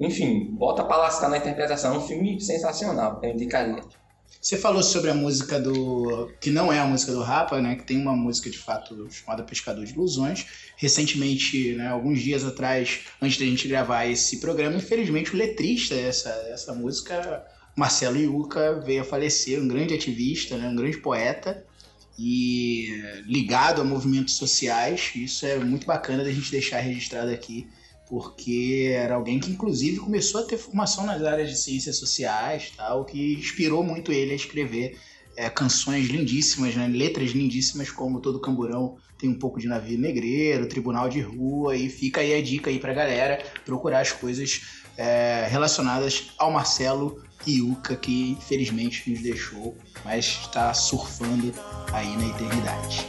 enfim, bota pra lascar na interpretação, um filme sensacional, eu indicaria. Você falou sobre a música do. que não é a música do Rapa, né? Que tem uma música de fato chamada Pescador de Ilusões. Recentemente, né, alguns dias atrás, antes da gente gravar esse programa, infelizmente o letrista dessa, dessa música, Marcelo Iuca, veio a falecer, um grande ativista, né, um grande poeta e ligado a movimentos sociais. Isso é muito bacana da gente deixar registrado aqui, porque era alguém que inclusive começou a ter formação nas áreas de ciências sociais, tal, que inspirou muito ele a escrever é, canções lindíssimas, né? letras lindíssimas, como Todo Camburão tem um pouco de navio negreiro, Tribunal de Rua, e fica aí a dica aí pra galera procurar as coisas é, relacionadas ao Marcelo Iuca, que infelizmente nos deixou, mas está surfando aí na eternidade.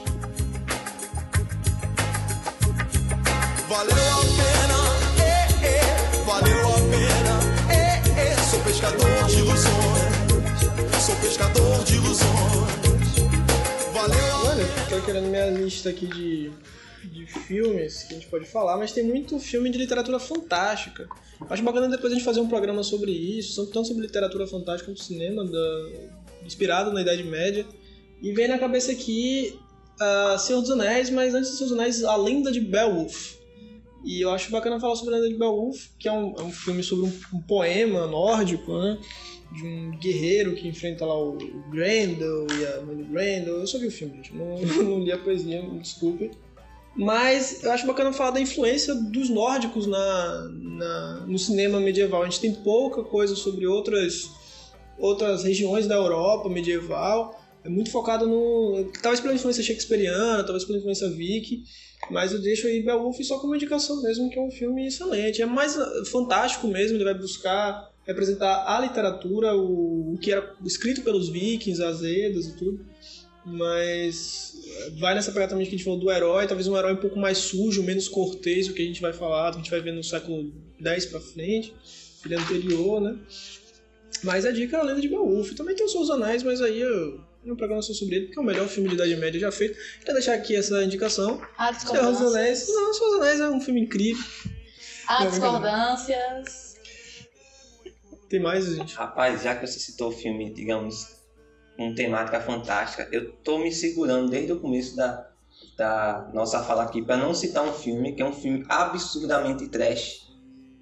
Valeu a pena, é, é, valeu a pena, é, é. Sou pescador de ilusões, sou pescador de ilusões. Valeu a Olha, tô querendo minha lista aqui de, de filmes que a gente pode falar, mas tem muito filme de literatura fantástica. Acho bacana depois a gente fazer um programa sobre isso, tanto sobre literatura fantástica quanto cinema, da, inspirado na Idade Média. E vem na cabeça aqui uh, Senhor dos Anéis, mas antes do Senhor dos Anéis, A Lenda de Beowulf. E eu acho bacana falar sobre a Lenda de Beowulf, que é um, é um filme sobre um, um poema nórdico, né? De um guerreiro que enfrenta lá o Grendel e a mãe do Grendel. Eu só vi o filme, gente. Não, não li a poesia, desculpe. Mas eu acho bacana falar da influência dos nórdicos na, na, no cinema medieval. A gente tem pouca coisa sobre outras, outras regiões da Europa medieval. É muito focado no. Talvez pela influência shakespeariana, talvez pela influência viking. Mas eu deixo aí Beowulf só como indicação mesmo, que é um filme excelente. É mais fantástico mesmo, ele vai buscar representar a literatura, o, o que era escrito pelos vikings, as Edas e tudo. Mas vai nessa pegada também que a gente falou do herói, talvez um herói um pouco mais sujo, menos cortês, o que a gente vai falar, a gente vai ver no século X pra frente, filho anterior, né? Mas a dica é a lenda de Beowulf. Também tem os seus anéis, mas aí eu não programa só sobre ele, porque é o melhor filme de Idade Média já feito. Quero deixar aqui essa indicação. Há Senhor dos discordâncias. Anéis. Não, dos Anéis é um filme incrível. Há Não, discordâncias. Tem mais, gente? Rapaz, já que você citou o filme, digamos, com temática fantástica, eu tô me segurando desde o começo da, da nossa fala aqui para não citar um filme que é um filme absurdamente trash,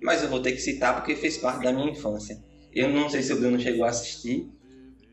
mas eu vou ter que citar porque fez parte da minha infância. Eu não sei se o Bruno chegou a assistir,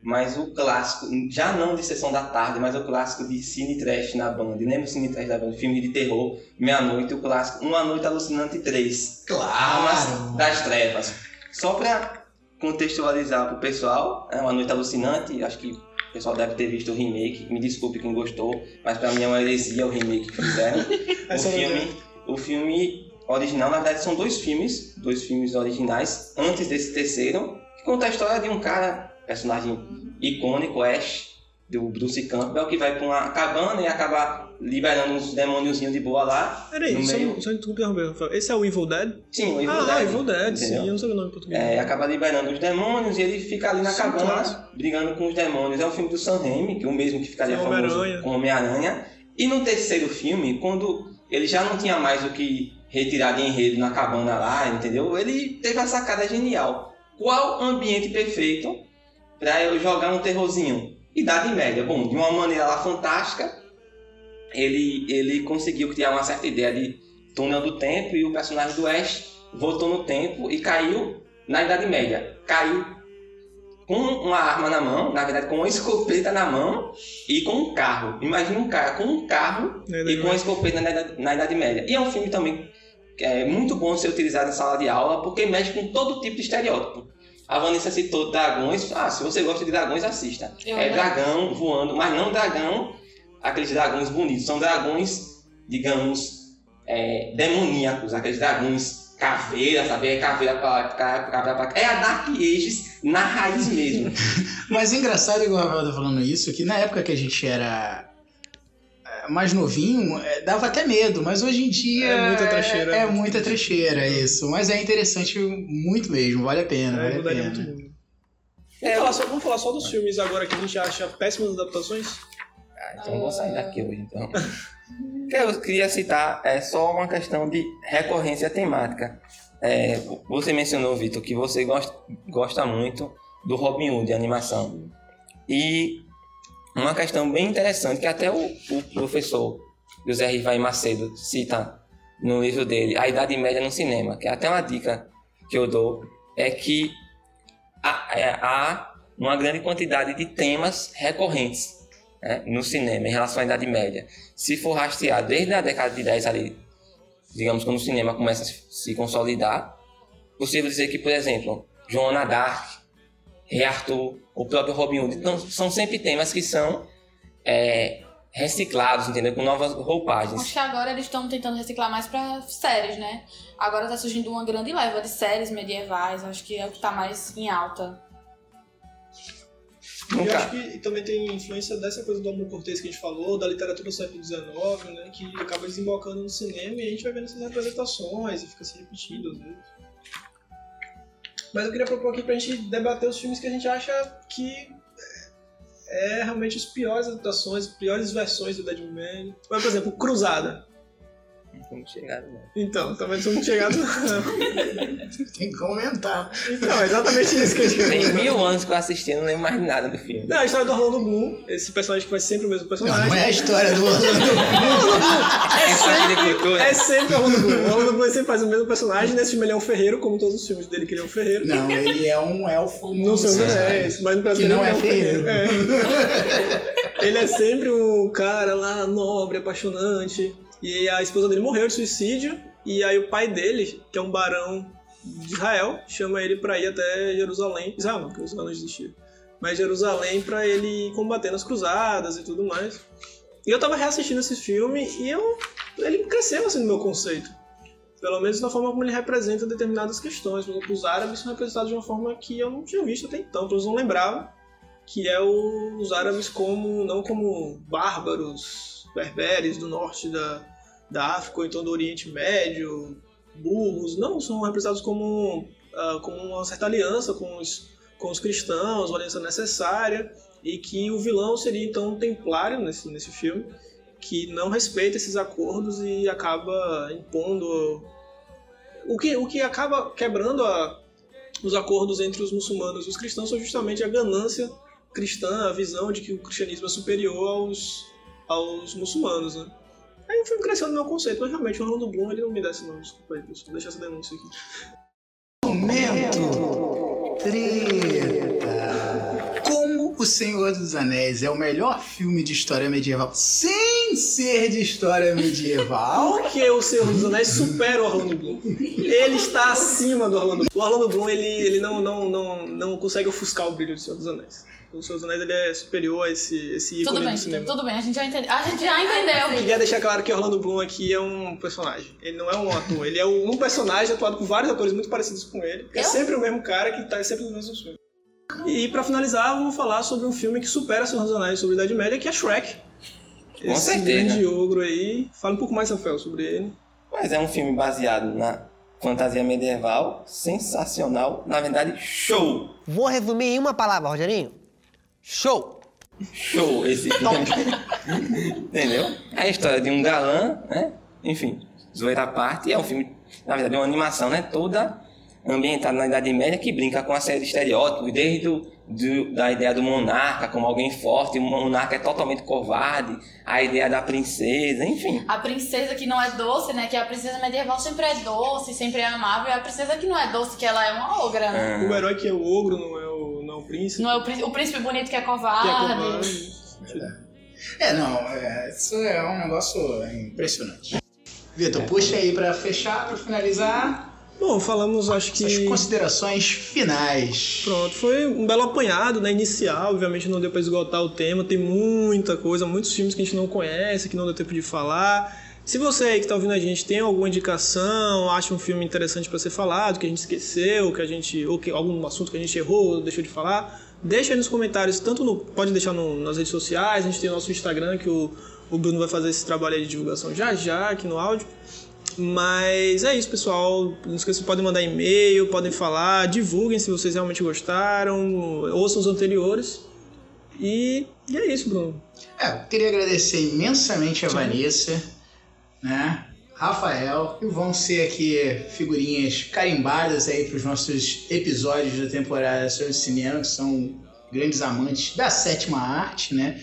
mas o clássico, já não de Sessão da Tarde, mas o clássico de Cine Trash na Band. Lembra o Cine Trash da Band? Filme de terror, Meia-Noite, o clássico Uma Noite Alucinante 3. Armas das Trevas. Só para contextualizar pro pessoal, é uma noite alucinante, acho que o pessoal deve ter visto o remake, me desculpe quem gostou, mas para mim é uma heresia o remake que fizeram. o, não filme, o filme original, na verdade são dois filmes, dois filmes originais, antes desse terceiro, que conta a história de um cara, personagem icônico, Ash, do Bruce Campbell, que vai pra uma cabana e acaba liberando uns demôniozinhos de boa lá. Peraí, no só, meio. só tu interromper, Rafael. Esse é o Evil Dead? Sim, o Evil ah, Dead. Evil Dead, sim. entendeu? Eu não sabia o nome em português. É, acaba liberando os demônios e ele fica ali na Sim, cabana claro. brigando com os demônios. É um filme do Sam Raimi, que é o mesmo que ficaria Sim, famoso Homem-Aranha. com Homem-Aranha. E no terceiro filme, quando ele já não tinha mais o que retirar de enredo na cabana lá, entendeu? Ele teve a sacada genial. Qual ambiente perfeito para eu jogar um terrorzinho? Idade Média. Bom, de uma maneira lá fantástica, ele, ele conseguiu criar uma certa ideia de túnel do tempo e o personagem do Ash voltou no tempo e caiu na Idade Média. Caiu com uma arma na mão, na verdade com uma escopeta na mão e com um carro. Imagina um cara com um carro e com uma escopeta na Idade, na Idade Média. E é um filme também que é muito bom de ser utilizado em sala de aula porque mexe com todo tipo de estereótipo. A Vanessa citou dragões. Ah, se você gosta de dragões, assista. Eu é não. dragão voando, mas não dragão, aqueles dragões bonitos. São dragões, digamos, é, demoníacos. Aqueles dragões caveira, sabe? É caveira pra, pra- É a Dark Ages na raiz mesmo. Mas é engraçado, igual o Rafael tá falando isso, que na época que a gente era é, mais novinho, é, dava até medo, mas hoje em dia. É muita trecheira. É, é muita trecheira, isso. Mas é interessante muito mesmo, vale a pena, É, vale a é pena. Vamos, falar só, vamos falar só dos filmes agora que a gente acha péssimas adaptações? Então eu vou sair daqui hoje, então. Que eu queria citar é só uma questão de recorrência temática. É, você mencionou, Vitor, que você gosta, gosta muito do Robin Hood, de animação. E uma questão bem interessante, que até o, o professor José Rivaí Macedo cita no livro dele, A Idade Média no Cinema, que é até uma dica que eu dou, é que há, é, há uma grande quantidade de temas recorrentes né, no cinema em relação à Idade Média. Se for rastrear desde a década de 10 ali, digamos quando o cinema começa a se- consolidar, possível dizer que, por exemplo, Joana Dark, Rei Arthur, o próprio Robin Hood, então, são sempre temas que são é, reciclados, entendeu? Com novas roupagens. Acho que agora eles estão tentando reciclar mais pra séries, né? Agora tá surgindo uma grande leva de séries medievais, acho que é o que tá mais em alta. E eu Nunca- acho que também tem influência dessa coisa do amor cortês que a gente falou, da literatura do século XIX, né, que acaba desembocando no cinema e a gente vai vendo essas representações e fica se repetindo às vezes. Mas eu queria propor aqui pra gente debater os filmes que a gente acha que é realmente os piores adaptações, as piores versões do Deadman. Por exemplo, Cruzada. Vamos chegar, né? Então, também somos chegados. Tem que comentar. Então, é exatamente isso que a gente Tem mil anos que eu assisti, não lembro mais nada do filme. Não, a história do Orlando Bloom, esse personagem que faz sempre o mesmo personagem. não é a história do Orlando. É choque de cultura. É sempre o Orlando Bloom. O Orlando Bloom sempre faz o mesmo personagem. Nesse filme ele é um ferreiro, como todos os filmes dele que ele é um ferreiro. Não, ele é um elfo. Não sei sei. é isso, mas no Brasil Que não ele é um ferreiro. É. ele é sempre um cara lá nobre, apaixonante. E a esposa dele morreu de suicídio. E aí o pai dele, que é um barão de Israel, chama ele pra ir até Jerusalém. Israel não, porque Israel não existia. Mas Jerusalém pra ele combater nas cruzadas e tudo mais. E eu tava reassistindo esse filme e eu, ele cresceu assim no meu conceito. Pelo menos na forma como ele representa determinadas questões. Por exemplo, os árabes são representados de uma forma que eu não tinha visto até então, pelo menos não lembrava. Que é os árabes como não como bárbaros, berberes do norte da, da África ou então do Oriente Médio, burros. Não, são representados como, ah, como uma certa aliança com os, com os cristãos, uma aliança necessária. E que o vilão seria então um templário nesse, nesse filme que não respeita esses acordos e acaba impondo o que, o que acaba quebrando a- os acordos entre os muçulmanos e os cristãos foi justamente a ganância cristã, a visão de que o cristianismo é superior aos, aos muçulmanos, né? Aí o filme cresceu no meu conceito, mas realmente o Orlando Bloom ele não me dá esse nome, desculpa aí, pessoal, deixa essa denúncia aqui. Momento treta. Como O Senhor dos Anéis é o melhor filme de história medieval sem ser de história medieval? Porque o Senhor dos Anéis supera o Orlando Bloom. Ele está acima do Orlando Bloom. O Orlando Bloom ele, ele não, não, não, não consegue ofuscar o brilho do Senhor dos Anéis. O Senhor dos Anéis ele é superior a esse, esse ícone Tudo bem, do cinema. tudo bem, a gente já entendeu. A gente já entendeu. Queria deixar claro que Orlando Bloom aqui é um personagem. Ele não é um ator. Ele é um personagem atuado por vários atores muito parecidos com ele. É Eu? sempre o mesmo cara que tá sempre nos mesmos filmes. E pra finalizar, vamos falar sobre um filme que supera seus Anéis sobre a Idade Média, que é Shrek. Com Esse certeza. grande ogro aí. Fala um pouco mais, Rafael, sobre ele. Mas é um filme baseado na fantasia medieval, sensacional, na verdade, show! Vou resumir em uma palavra, Rogerinho. Show! Show esse filme. Entendeu? É a história de um galã, né? Enfim, zoeira à parte, é um filme, na verdade, é uma animação, né? Toda ambientada na Idade Média que brinca com a série de estereótipos, desde o, do- da ideia do monarca como alguém forte, o monarca é totalmente covarde, a ideia da princesa, enfim. A princesa que não é doce, né? Que a princesa medieval sempre é doce, sempre é amável. E a princesa que não é doce, que ela é uma ogra, né? O herói que é o ogro, não é o, é o príncipe. Não é o, príncipe- o príncipe bonito que é Que é covarde. covarde. É, não, é, isso é um negócio impressionante. Vitor, puxa aí pra fechar, pra finalizar, Bom, falamos, acho que. suas considerações finais. Pronto, foi um belo apanhado, né? Inicial, obviamente não deu pra esgotar o tema, tem muita coisa, muitos filmes que a gente não conhece, que não deu tempo de falar. Se você aí que tá ouvindo a gente tem alguma indicação, acha um filme interessante pra ser falado, que a gente esqueceu, que a gente ou que algum assunto que a gente errou, ou deixou de falar, deixa aí nos comentários, tanto no pode deixar no- nas redes sociais, a gente tem o nosso Instagram que o, o Bruno vai fazer esse trabalho de divulgação já já aqui no áudio. Mas é isso, pessoal. Não esqueçam, podem mandar e-mail, podem falar, divulguem se vocês realmente gostaram, ouçam os anteriores. E, e é isso, Bruno. É, eu queria agradecer imensamente a Vanessa, né? Rafael, que vão ser aqui figurinhas carimbadas aí para os nossos episódios da temporada sobre cinema, que são grandes amantes da sétima arte, né?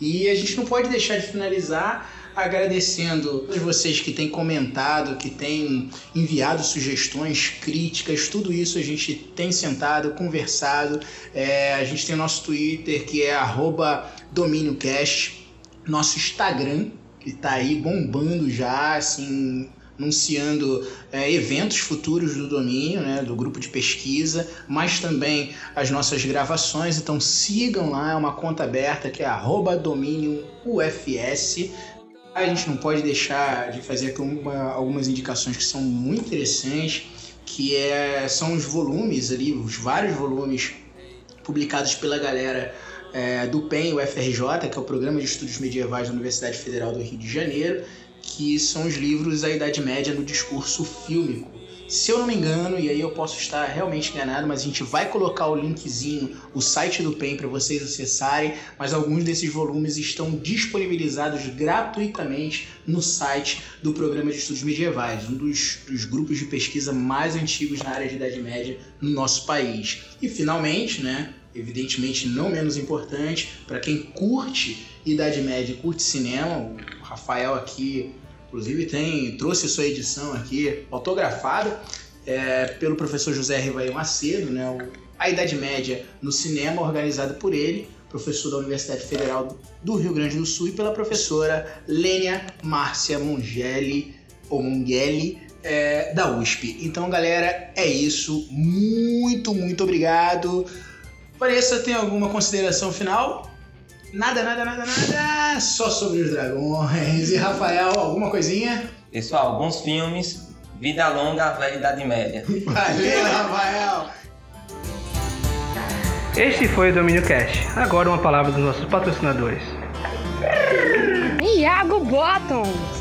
E a gente não pode deixar de finalizar agradecendo todos vocês que têm comentado, que têm enviado sugestões, críticas, tudo isso a gente tem sentado, conversado. É, a gente tem nosso Twitter que é arroba DomínioCast, nosso Instagram, que tá aí bombando já, assim, anunciando é, eventos futuros do domínio, né, do grupo de pesquisa, mas também as nossas gravações. Então sigam lá, é uma conta aberta que é arroba domínio UFS. A gente não pode deixar de fazer aqui uma- algumas indicações que são muito interessantes, que é, são os volumes ali, os vários volumes publicados pela galera é, do PEN, o FRJ, que é o Programa de Estudos Medievais da Universidade Federal do Rio de Janeiro, que são os livros A Idade Média no Discurso Fílmico. Se eu não me engano, e aí eu posso estar realmente enganado, mas a gente vai colocar o linkzinho, o site do PEN para vocês acessarem, mas alguns desses volumes estão disponibilizados gratuitamente no site do Programa de Estudos Medievais, um dos, dos grupos de pesquisa mais antigos na área de Idade Média no nosso país. E finalmente, né, evidentemente não menos importante, para quem curte Idade Média curte cinema, o Rafael aqui, inclusive, tem trouxe sua edição aqui autografada é, pelo professor José Rivaí Macedo, né, o- a Idade Média no cinema, organizado por ele, professor da Universidade Federal do Rio Grande do Sul, e pela professora Lênia Márcia Mongeli, ou Mongeli, é, da USP. Então, galera, é isso. Muito, muito obrigado. Vanessa, tem alguma consideração final? Nada, nada, nada, nada. Só sobre os dragões. E Rafael, alguma coisinha? Pessoal, alguns filmes, Vida Longa, Velha Idade Média. Valeu, Rafael. Este foi o Domínio Cash. Agora uma palavra dos nossos patrocinadores. Iago Bottoms.